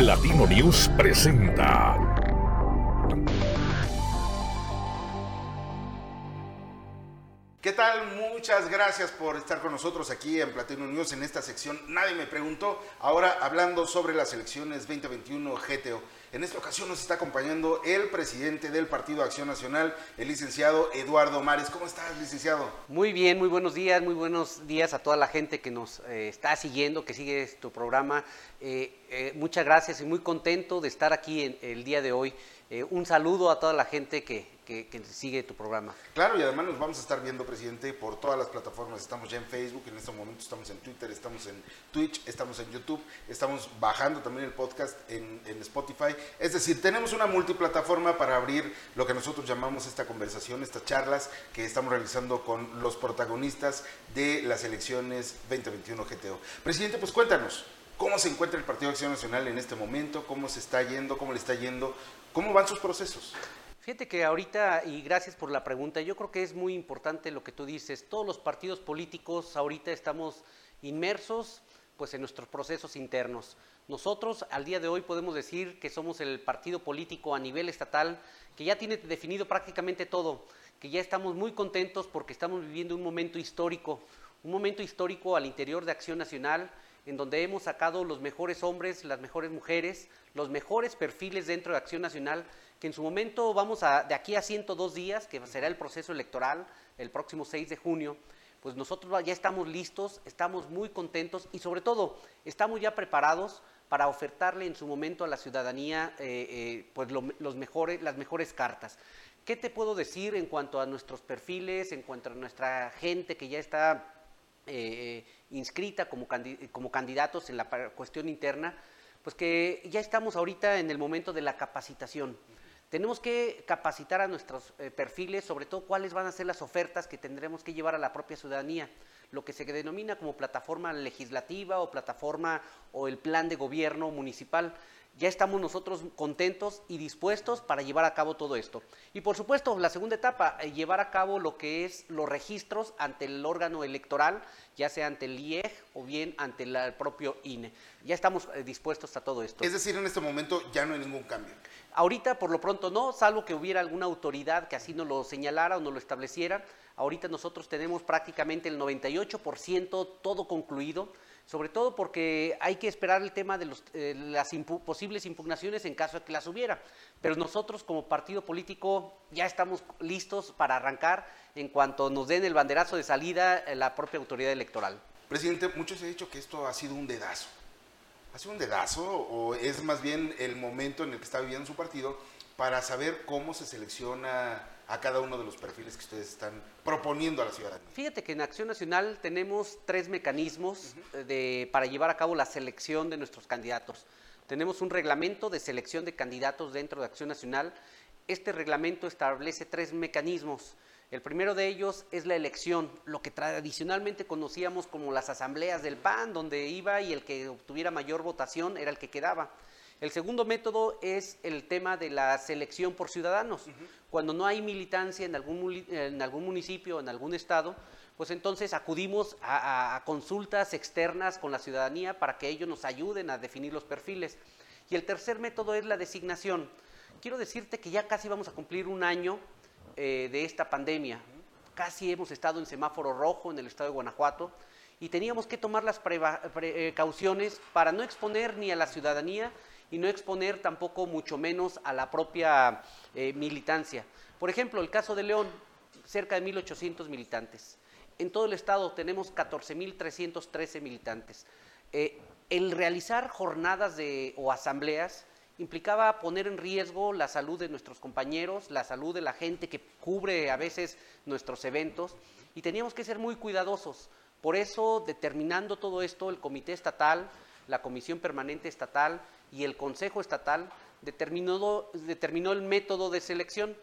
Latino News presenta. ¿Qué tal? Muchas gracias por estar con nosotros aquí en Platino News en esta sección. Nadie me preguntó. Ahora hablando sobre las elecciones 2021 GTO. En esta ocasión nos está acompañando el presidente del Partido Acción Nacional, el licenciado Eduardo Mares. ¿Cómo estás, licenciado? Muy bien, muy buenos días, muy buenos días a toda la gente que nos eh, está siguiendo, que sigue tu programa. Eh, eh, muchas gracias y muy contento de estar aquí en, el día de hoy. Un saludo a toda la gente que, que, sigue tu programa. Claro, y además nos vamos a estar viendo, presidente, por todas las plataformas. Estamos ya en Facebook, en este momento estamos en Twitter, estamos en Twitch, estamos en YouTube, estamos bajando también el podcast en Spotify. Es decir, tenemos una multiplataforma para abrir lo que nosotros llamamos esta conversación, estas charlas que estamos realizando con los protagonistas de las elecciones 2021 GTO. Presidente, pues cuéntanos. ¿Cómo se encuentra el Partido Acción Nacional en este momento? ¿Cómo se está yendo? ¿Cómo le está yendo? ¿Cómo van sus procesos? Fíjate que ahorita, y gracias por la pregunta, yo creo que es muy importante lo que tú dices. Todos los partidos políticos ahorita estamos inmersos pues en nuestros procesos internos. Nosotros al día de hoy podemos decir que somos el partido político a nivel estatal que ya tiene definido prácticamente todo, que ya estamos muy contentos porque estamos viviendo un momento histórico, un momento histórico al interior de Acción Nacional en donde hemos sacado los mejores hombres, las mejores mujeres, los mejores perfiles dentro de Acción Nacional que en su momento vamos a, de aquí a 102 días, que será el proceso electoral, el próximo 6 de junio, pues nosotros ya estamos listos, estamos muy contentos y sobre todo estamos ya preparados para ofertarle en su momento a la ciudadanía eh, eh, pues los mejores, las mejores cartas. ¿Qué te puedo decir en cuanto a nuestros perfiles, en cuanto a nuestra gente que ya está eh, inscrita como, como candidatos en la cuestión interna? Pues que ya estamos ahorita en el momento de la capacitación. Tenemos que capacitar a nuestros eh, perfiles, sobre todo cuáles van a ser las ofertas que tendremos que llevar a la propia ciudadanía, lo que se denomina como plataforma legislativa o plataforma o el plan de gobierno municipal. Ya estamos nosotros contentos y dispuestos para llevar a cabo todo esto. Y por supuesto, la segunda etapa, eh, llevar a cabo lo que es los registros ante el órgano electoral, ya sea ante el IEG o bien ante el propio INE. Ya estamos eh, dispuestos a todo esto. Es decir, en este momento ya no hay ningún cambio. Ahorita, por lo pronto, no, salvo que hubiera alguna autoridad que así nos lo señalara o nos lo estableciera. Ahorita nosotros tenemos prácticamente el 98% todo concluido, sobre todo porque hay que esperar el tema de eh, las posibles impugnaciones en caso de que las hubiera. Pero nosotros como partido político ya estamos listos para arrancar en cuanto nos den el banderazo de salida eh, la propia autoridad electoral. Presidente, muchos han dicho que esto ha sido un dedazo ¿Ha sido un dedazo o es más bien el momento en el que está viviendo su partido para saber cómo se selecciona a cada uno de los perfiles que ustedes están proponiendo a la ciudadanía? Fíjate que en Acción Nacional tenemos tres mecanismos de, para llevar a cabo la selección de nuestros candidatos. Tenemos un reglamento de selección de candidatos dentro de Acción Nacional. Este reglamento establece tres mecanismos. El primero de ellos es la elección, lo que tradicionalmente conocíamos como las asambleas del PAN, donde iba y el que obtuviera mayor votación era el que quedaba. El segundo método es el tema de la selección por ciudadanos. Cuando no hay militancia en algún, en algún municipio, en algún estado, pues entonces acudimos a, a, consultas externas con la ciudadanía para que ellos nos ayuden a definir los perfiles. Y el tercer método es la designación. Quiero decirte que ya casi vamos a cumplir un año eh, de esta pandemia. Casi hemos estado en semáforo rojo en el estado de Guanajuato y teníamos que tomar las precauciones para no exponer ni a la ciudadanía y no exponer tampoco mucho menos a la propia eh, militancia. Por ejemplo, el caso de León, cerca de 1.800 militantes. En todo el estado tenemos 14.313 militantes. Eh, el realizar jornadas de, o asambleas implicaba poner en riesgo la salud de nuestros compañeros, la salud de la gente que cubre a veces nuestros eventos y teníamos que ser muy cuidadosos. Por eso, determinando todo esto, el Comité Estatal, la Comisión Permanente Estatal y el Consejo Estatal determinó, determinó el método de selección.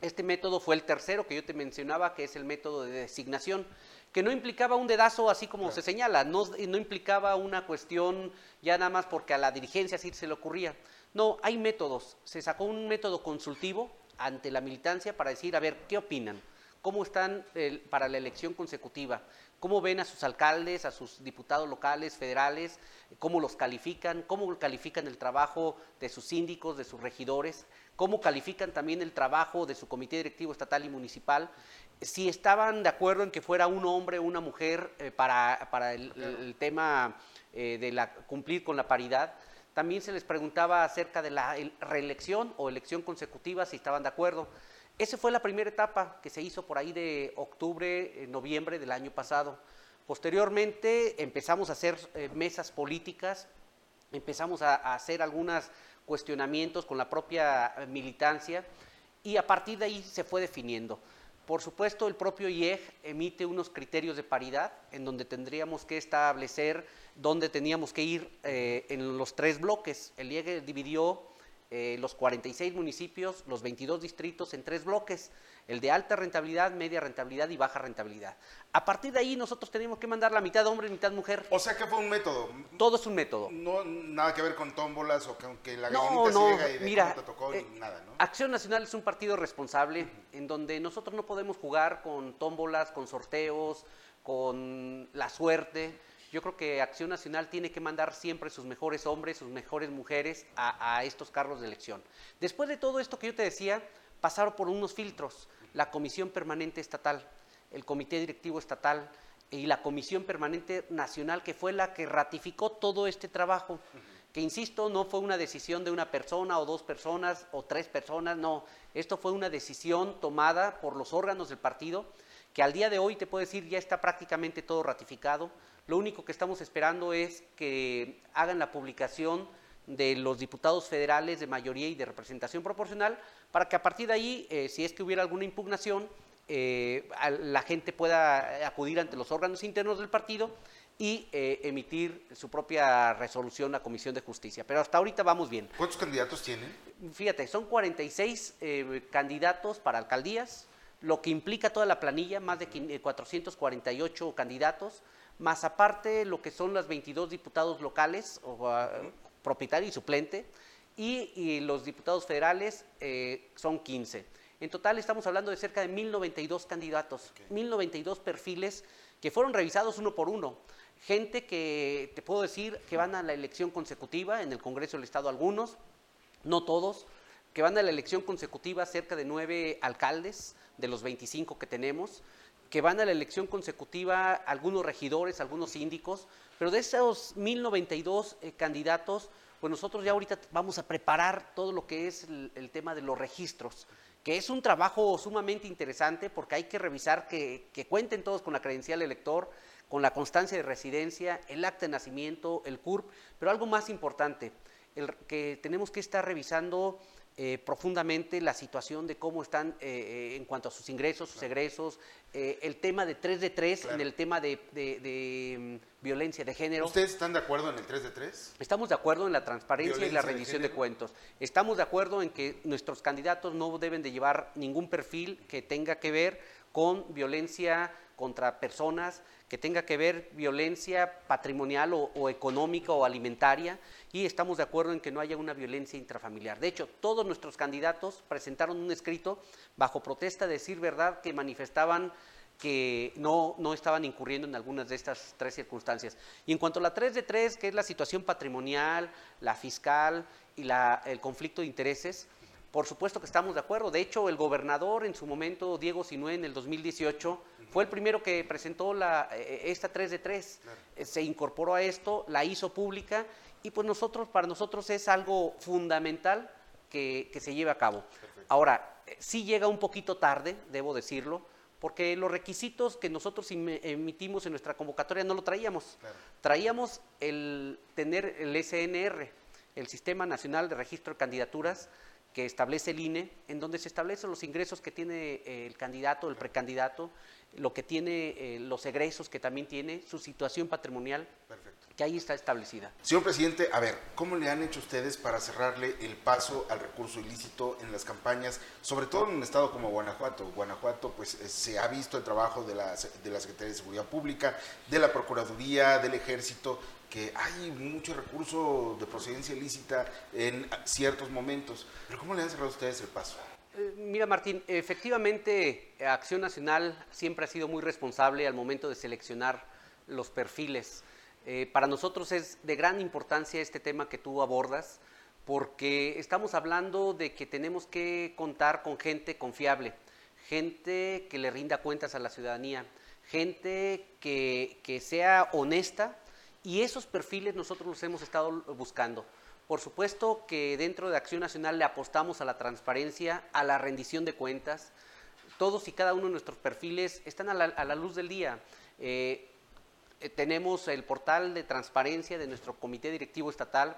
Este método fue el tercero que yo te mencionaba, que es el método de designación que no implicaba un dedazo así como se señala, no, no, implicaba una cuestión ya nada más porque a la dirigencia así se le ocurría, no, hay métodos. Se sacó un método consultivo ante la militancia para decir, a ver, ¿qué opinan? cómo están para la elección consecutiva, cómo ven a sus alcaldes, a sus diputados locales, federales, cómo los califican, cómo califican el trabajo de sus síndicos, de sus regidores, cómo califican también el trabajo de su comité directivo estatal y municipal, si estaban de acuerdo en que fuera un hombre o una mujer eh, para, para el, tema eh, de la, cumplir con la paridad. También se les preguntaba acerca de la reelección o elección consecutiva, si estaban de acuerdo. Esa fue la primera etapa que se hizo por ahí de octubre, eh, noviembre del año pasado. Posteriormente empezamos a hacer eh, mesas políticas, empezamos a, hacer algunos cuestionamientos con la propia eh, militancia y a partir de ahí se fue definiendo. Por supuesto, el propio IEG emite unos criterios de paridad en donde tendríamos que establecer dónde teníamos que ir en los tres bloques. El IEG dividió eh, los 46 municipios, los 22 distritos en tres bloques, el de alta rentabilidad, media rentabilidad y baja rentabilidad. A partir de ahí nosotros tenemos que mandar la mitad hombre y mitad mujer. O sea que fue un método. Todo es un método. No nada que ver con tómbolas o que, la no, no, y mira, te tocó eh, nada, ¿no? Acción Nacional es un partido responsable en donde nosotros no podemos jugar con tómbolas, con sorteos, con la suerte yo creo que Acción Nacional tiene que mandar siempre sus mejores hombres, sus mejores mujeres a, estos cargos de elección. Después de todo esto que yo te decía, pasaron por unos filtros, la Comisión Permanente Estatal, el Comité Directivo Estatal y la Comisión Permanente Nacional, que fue la que ratificó todo este trabajo. Que insisto, no fue una decisión de una persona o dos personas o tres personas, no. Esto fue una decisión tomada por los órganos del partido, que al día de hoy te puedo decir ya está prácticamente todo ratificado lo único que estamos esperando es que hagan la publicación de los diputados federales de mayoría y de representación proporcional para que a partir de ahí, eh, si es que hubiera alguna impugnación, eh, la gente pueda acudir ante los órganos internos del partido y eh, emitir su propia resolución a Comisión de Justicia. Pero hasta ahorita vamos bien. ¿Cuántos candidatos tienen? Fíjate, son 46 candidatos para alcaldías, lo que implica toda la planilla, más de 448 candidatos más aparte lo que son los 22 diputados locales, o, ah, propietario y suplente, y, los diputados federales eh, son 15. En total estamos hablando de cerca de 1092 candidatos, 1092 perfiles que fueron revisados uno por uno. Gente que te puedo decir que van a la elección consecutiva, en el Congreso del Estado algunos, no todos, que van a la elección consecutiva cerca de nueve alcaldes de los 25 que tenemos, que van a la elección consecutiva algunos regidores, algunos síndicos, pero de esos 1092 eh, candidatos, pues nosotros ya ahorita vamos a preparar todo lo que es el, tema de los registros, que es un trabajo sumamente interesante porque hay que revisar que, cuenten todos con la credencial elector, con la constancia de residencia, el acta de nacimiento, el CURP, pero algo más importante, el, que tenemos que estar revisando eh, profundamente la situación de cómo están eh, eh, en cuanto a sus ingresos, sus egresos, el tema de 3 de 3 en el tema de, mm, violencia de género. ¿Ustedes están de acuerdo en el 3 de 3? Estamos de acuerdo en la transparencia y la rendición de, de, cuentos. Estamos de acuerdo en que nuestros candidatos no deben de llevar ningún perfil que tenga que ver con violencia contra personas, que tenga que ver violencia patrimonial o, económica o alimentaria y estamos de acuerdo en que no haya una violencia intrafamiliar. De hecho, todos nuestros candidatos presentaron un escrito bajo protesta de decir verdad que manifestaban que no, no estaban incurriendo en algunas de estas tres circunstancias. Y en cuanto a la 3 de 3, que es la situación patrimonial, la fiscal y la, el conflicto de intereses, por supuesto que estamos de acuerdo. De hecho, el gobernador en su momento, Diego Sinué, en el 2018, fue el primero que presentó la, eh, esta 3 de 3. Eh, se incorporó a esto, la hizo pública y pues nosotros, para nosotros es algo fundamental que, se lleve a cabo. Ahora, eh, sí llega un poquito tarde, debo decirlo, porque los requisitos que nosotros emitimos en nuestra convocatoria no lo traíamos. Traíamos el tener el SNR, el Sistema Nacional de Registro de Candidaturas, que establece el INE, en donde se establecen los ingresos que tiene eh, el candidato, el precandidato, lo que tiene, eh, los egresos que también tiene, su situación patrimonial, que ahí está establecida. Señor presidente, a ver, ¿cómo le han hecho ustedes para cerrarle el paso al recurso ilícito en las campañas, sobre todo en un estado como Guanajuato? Guanajuato, pues eh, se ha visto el trabajo de la, de la Secretaría de Seguridad Pública, de la Procuraduría, del Ejército, que hay mucho recurso de procedencia ilícita en ciertos momentos. Pero ¿cómo le han cerrado ustedes el paso? Eh, mira, Martín, efectivamente, Acción Nacional siempre ha sido muy responsable al momento de seleccionar los perfiles. Eh, para nosotros es de gran importancia este tema que tú abordas, porque estamos hablando de que tenemos que contar con gente confiable, gente que le rinda cuentas a la ciudadanía, gente que, que sea honesta, y esos perfiles nosotros los hemos estado buscando. Por supuesto que dentro de Acción Nacional le apostamos a la transparencia, a la rendición de cuentas. Todos y cada uno de nuestros perfiles están a la, luz del día. Eh, eh, tenemos el portal de transparencia de nuestro comité directivo estatal,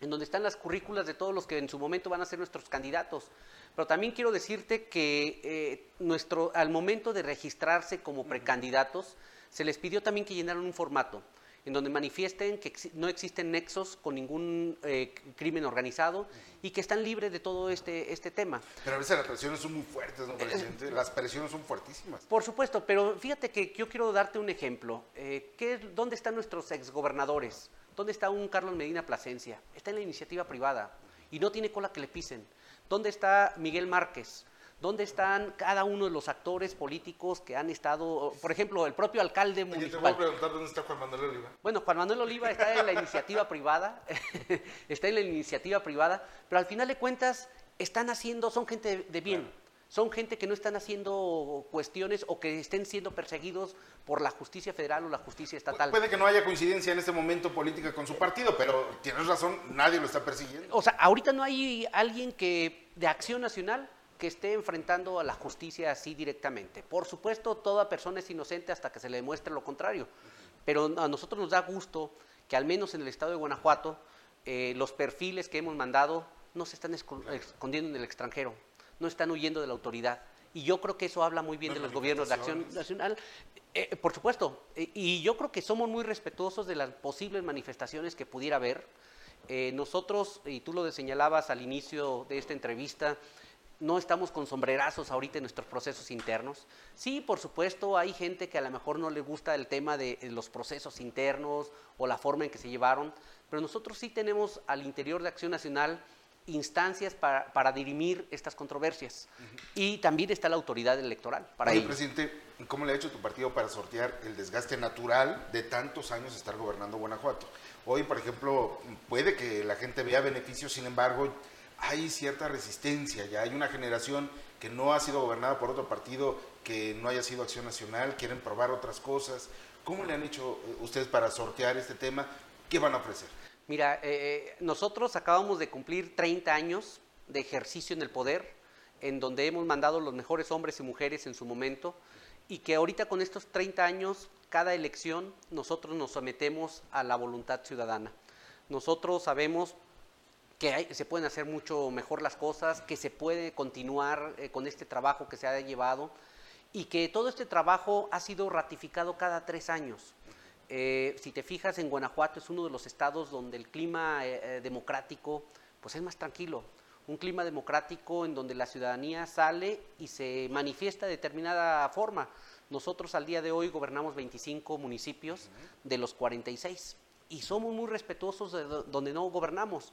en donde están las currículas de todos los que en su momento van a ser nuestros candidatos. Pero también quiero decirte que eh, nuestro, al momento de registrarse como precandidatos, se les pidió también que llenaran un formato en donde manifiesten que no existen nexos con ningún eh, crimen organizado y que están libres de todo este, este tema. Pero a veces las presiones son muy fuertes, ¿no, presidente? Las presiones son fuertísimas. Por supuesto, pero fíjate que yo quiero darte un ejemplo. Eh, ¿qué, ¿Dónde están nuestros exgobernadores? ¿Dónde está un Carlos Medina Plasencia? Está en la iniciativa privada y no tiene cola que le pisen. ¿Dónde está Miguel Márquez? ¿Dónde están cada uno de los actores políticos que han estado, por ejemplo, el propio alcalde municipal? Te voy a preguntar dónde está Juan Manuel Oliva. Bueno, Juan Manuel Oliva está en la iniciativa privada, está en la iniciativa privada, pero al final de cuentas están haciendo, son gente de bien. Son gente que no están haciendo cuestiones o que estén siendo perseguidos por la justicia federal o la justicia estatal. Puede que no haya coincidencia en este momento política con su partido, pero tienes razón, nadie lo está persiguiendo. O sea, ahorita no hay alguien que de acción nacional que esté enfrentando a la justicia así directamente. Por supuesto, toda persona es inocente hasta que se le demuestre lo contrario, pero a nosotros nos da gusto que al menos en el estado de Guanajuato eh, los perfiles que hemos mandado no se están escondiendo en el extranjero, no están huyendo de la autoridad. Y yo creo que eso habla muy bien de los gobiernos de acción nacional. Eh, por supuesto, eh, y yo creo que somos muy respetuosos de las posibles manifestaciones que pudiera haber. nosotros, y tú lo señalabas al inicio de esta entrevista, no estamos con sombrerazos ahorita en nuestros procesos internos. Sí, por supuesto, hay gente que a lo mejor no le gusta el tema de los procesos internos o la forma en que se llevaron, pero nosotros sí tenemos al interior de Acción Nacional instancias para, dirimir estas controversias. Y también está la autoridad electoral para Oye, presidente, ¿cómo le ha hecho tu partido para sortear el desgaste natural de tantos años de estar gobernando Guanajuato? Hoy, por ejemplo, puede que la gente vea beneficios, sin embargo, hay cierta resistencia, ya hay una generación que no ha sido gobernada por otro partido que no haya sido Acción Nacional, quieren probar otras cosas. ¿Cómo le han hecho eh, ustedes para sortear este tema? ¿Qué van a ofrecer? Mira, eh, eh, nosotros acabamos de cumplir 30 años de ejercicio en el poder, en donde hemos mandado los mejores hombres y mujeres en su momento, y que ahorita con estos 30 años, cada elección, nosotros nos sometemos a la voluntad ciudadana. Nosotros sabemos que se pueden hacer mucho mejor las cosas, que se puede continuar eh, con este trabajo que se ha llevado y que todo este trabajo ha sido ratificado cada tres años. Eh, si te fijas, en Guanajuato es uno de los estados donde el clima eh, democrático pues es más tranquilo. Un clima democrático en donde la ciudadanía sale y se manifiesta de determinada forma. Nosotros al día de hoy gobernamos 25 municipios de los 46 y somos muy respetuosos de donde no gobernamos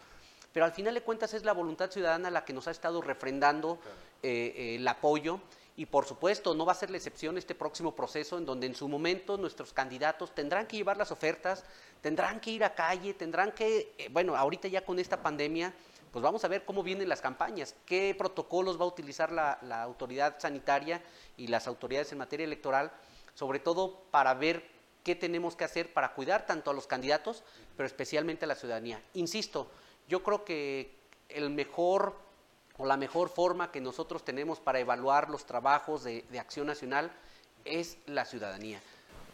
pero al final de cuentas es la voluntad ciudadana la que nos ha estado refrendando eh, eh, el apoyo y por supuesto no va a ser la excepción este próximo proceso en donde en su momento nuestros candidatos tendrán que llevar las ofertas, tendrán que ir a calle, tendrán que, eh, bueno, ahorita ya con esta pandemia, pues vamos a ver cómo vienen las campañas, qué protocolos va a utilizar la, la autoridad sanitaria y las autoridades en materia electoral, sobre todo para ver qué tenemos que hacer para cuidar tanto a los candidatos, pero especialmente a la ciudadanía. Insisto, yo creo que el mejor o la mejor forma que nosotros tenemos para evaluar los trabajos de, Acción Nacional es la ciudadanía.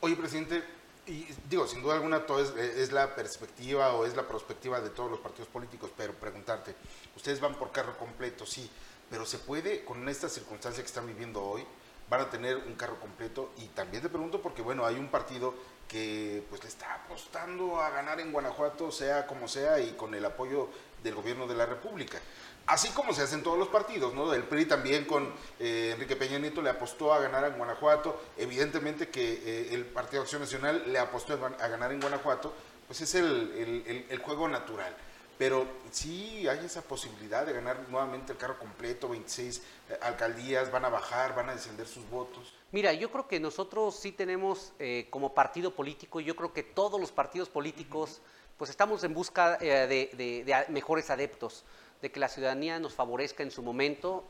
Oye, presidente, y digo, sin duda alguna todo es, la perspectiva o es la perspectiva de todos los partidos políticos, pero preguntarte, ustedes van por carro completo, sí, pero se puede, con esta circunstancia que están viviendo hoy, van a tener un carro completo y también te pregunto porque, bueno, hay un partido que pues le está apostando a ganar en Guanajuato, sea como sea, y con el apoyo del gobierno de la República. Así como se hacen todos los partidos, ¿no? El PRI también con eh, Enrique Peña Nieto le apostó a ganar en Guanajuato. Evidentemente que eh, el Partido Acción Nacional le apostó a ganar en Guanajuato, pues es el, el juego natural. Pero sí hay esa posibilidad de ganar nuevamente el carro completo, 26 eh, alcaldías, van a bajar, van a descender sus votos. Mira, yo creo que nosotros sí tenemos eh, como partido político, yo creo que todos los partidos políticos, pues estamos en busca eh, de, mejores adeptos, de que la ciudadanía nos favorezca en su momento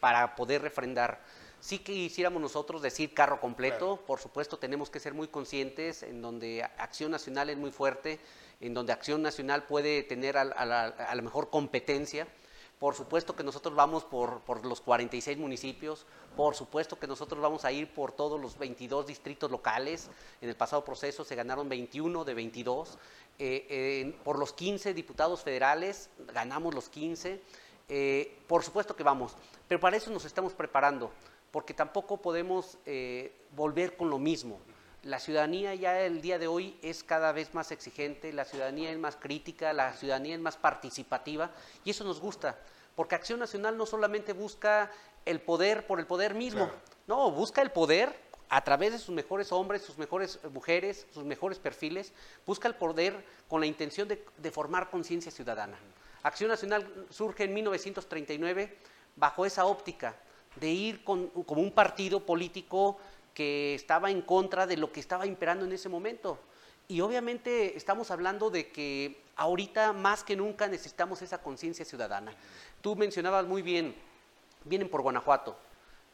para poder refrendar. Sí que quisiéramos nosotros decir carro completo, por supuesto tenemos que ser muy conscientes en donde Acción Nacional es muy fuerte, en donde Acción Nacional puede tener a, la, mejor competencia. Por supuesto que nosotros vamos por, los 46 municipios, por supuesto que nosotros vamos a ir por todos los 22 distritos locales. En el pasado proceso se ganaron 21 de 22. Eh, por los 15 diputados federales ganamos los 15. Eh, por supuesto que vamos, pero para eso nos estamos preparando porque tampoco podemos eh, volver con lo mismo. La ciudadanía ya el día de hoy es cada vez más exigente, la ciudadanía es más crítica, la ciudadanía es más participativa y eso nos gusta, porque Acción Nacional no solamente busca el poder por el poder mismo, no, busca el poder a través de sus mejores hombres, sus mejores mujeres, sus mejores perfiles, busca el poder con la intención de, de formar conciencia ciudadana. Acción Nacional surge en 1939 bajo esa óptica de ir con, como un partido político que estaba en contra de lo que estaba imperando en ese momento. Y obviamente estamos hablando de que ahorita más que nunca necesitamos esa conciencia ciudadana. Tú mencionabas muy bien, vienen por Guanajuato.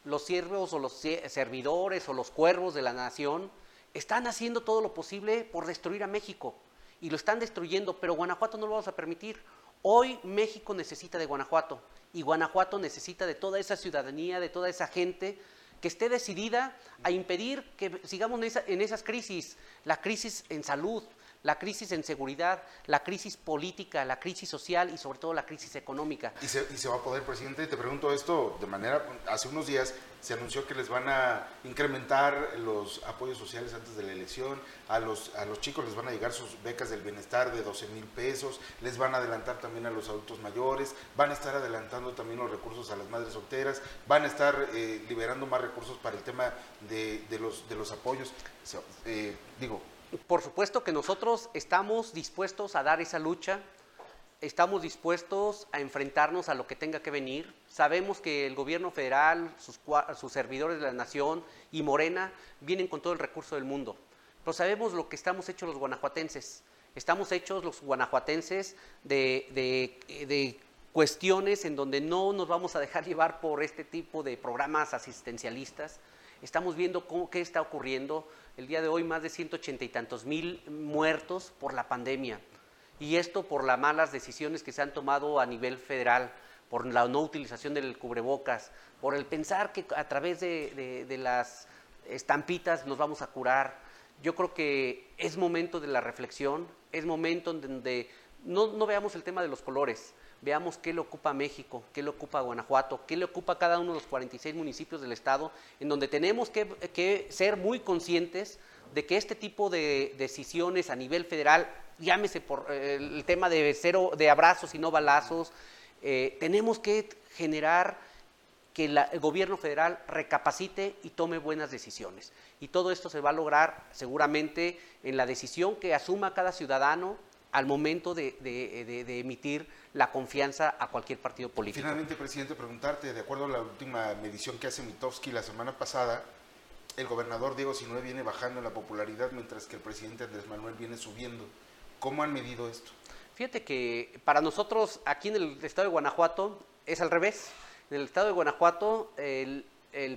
Los siervos o los servidores o los cuervos de la nación están haciendo todo lo posible por destruir a México y lo están destruyendo, pero Guanajuato no lo vamos a permitir. Hoy México necesita de Guanajuato y Guanajuato necesita de toda esa ciudadanía, de toda esa gente que esté decidida a impedir que sigamos en, esas crisis, la crisis en salud, la crisis en seguridad, la crisis política, la crisis social y sobre todo la crisis económica. ¿Y se, va a poder, presidente? Te pregunto esto de manera, hace unos días se anunció que les van a incrementar los apoyos sociales antes de la elección, a los, a los chicos les van a llegar sus becas del bienestar de 12 mil pesos, les van a adelantar también a los adultos mayores, van a estar adelantando también los recursos a las madres solteras, van a estar eh, liberando más recursos para el tema de, los, de los apoyos. Eh, digo, por supuesto que nosotros estamos dispuestos a dar esa lucha, estamos dispuestos a enfrentarnos a lo que tenga que venir. Sabemos que el gobierno federal, sus, servidores de la nación y Morena vienen con todo el recurso del mundo. Pero sabemos lo que estamos hechos los guanajuatenses. Estamos hechos los guanajuatenses de, cuestiones en donde no nos vamos a dejar llevar por este tipo de programas asistencialistas. Estamos viendo cómo, qué está ocurriendo. El día de hoy más de 180 y tantos mil muertos por la pandemia. Y esto por las malas decisiones que se han tomado a nivel federal, por la no utilización del cubrebocas, por el pensar que a través de, las estampitas nos vamos a curar. Yo creo que es momento de la reflexión, es momento en donde no veamos el tema de los colores, veamos qué le ocupa México, qué le ocupa Guanajuato, qué le ocupa cada uno de los 46 municipios del estado, en donde tenemos que, ser muy conscientes de que este tipo de decisiones a nivel federal, llámese por eh, el tema de cero de abrazos y no balazos, eh, tenemos que generar que el gobierno federal recapacite y tome buenas decisiones. Y todo esto se va a lograr seguramente en la decisión que asuma cada ciudadano al momento de, emitir la confianza a cualquier partido político. Finalmente, presidente, preguntarte, de acuerdo a la última medición que hace Mitowski la semana pasada, el gobernador Diego Sinue viene bajando en la popularidad mientras que el presidente Andrés Manuel viene subiendo. ¿Cómo han medido esto? Fíjate que para nosotros aquí en el estado de Guanajuato es al revés. En el estado de Guanajuato el,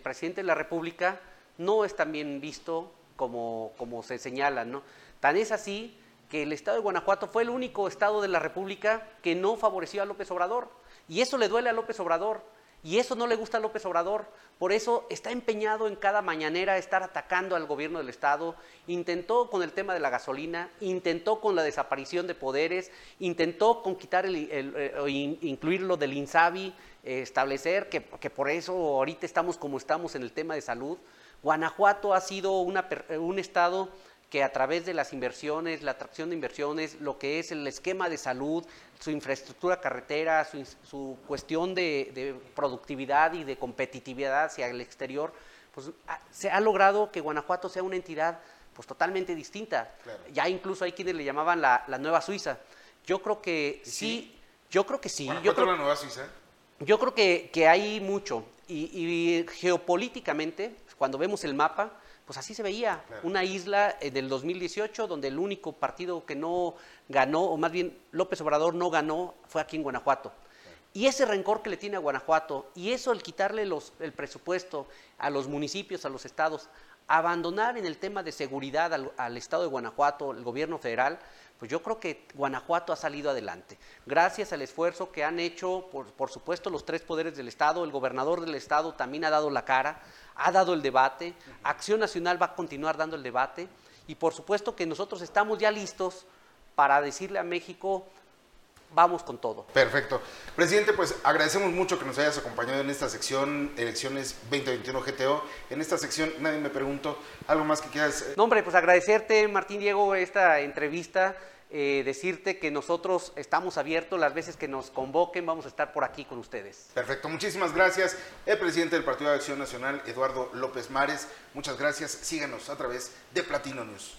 presidente de la República no es tan bien visto como, como se señala, ¿no? Tan es así que el estado de Guanajuato fue el único estado de la República que no favoreció a López Obrador. Y eso le duele a López Obrador. Y eso no le gusta a López Obrador. Por eso está empeñado en cada mañanera estar atacando al gobierno del Estado. Intentó con el tema de la gasolina, intentó con la desaparición de poderes, intentó con quitar el, eh, incluirlo del INSABI, eh, establecer que, que, por eso ahorita estamos como estamos en el tema de salud. Guanajuato ha sido una, un estado que a través de las inversiones, la atracción de inversiones, lo que es el esquema de salud, su infraestructura carretera, su, cuestión de, productividad y de competitividad hacia el exterior, pues se ha logrado que Guanajuato sea una entidad pues totalmente distinta. Ya incluso hay quienes le llamaban la, nueva Suiza. Yo creo que sí, yo creo que sí. Yo creo, la nueva Suiza. yo creo que, que hay mucho. Y, y geopolíticamente, cuando vemos el mapa, pues así se veía. Claro. Una isla eh, del 2018 donde el único partido que no ganó, o más bien López Obrador no ganó, fue aquí en Guanajuato. Y ese rencor que le tiene a Guanajuato, y eso el quitarle los- el presupuesto a los municipios, a los estados, abandonar en el tema de seguridad al, al estado de Guanajuato, el gobierno federal, pues yo creo que Guanajuato ha salido adelante. Gracias al esfuerzo que han hecho, por, por supuesto, los tres poderes del estado, el gobernador del estado también ha dado la cara, ha dado el debate, Acción Nacional va a continuar dando el debate, y por supuesto que nosotros estamos ya listos para decirle a México, vamos con todo. Perfecto. Presidente, pues agradecemos mucho que nos hayas acompañado en esta sección Elecciones 2021 GTO. En esta sección, nadie me preguntó, ¿algo más que quieras? eh, No, hombre, pues agradecerte, Martín Diego, esta entrevista, eh, decirte que nosotros estamos abiertos, las veces que nos convoquen, vamos a estar por aquí con ustedes. Perfecto, muchísimas gracias. El presidente del Partido de Acción Nacional, Eduardo López Mares, muchas gracias. Síganos a través de Platino News.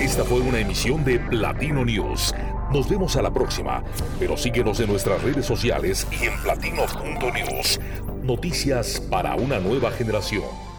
Esta fue una emisión de Platino News. Nos vemos a la próxima, pero síguenos en nuestras redes sociales y en platino.news. Noticias para una nueva generación.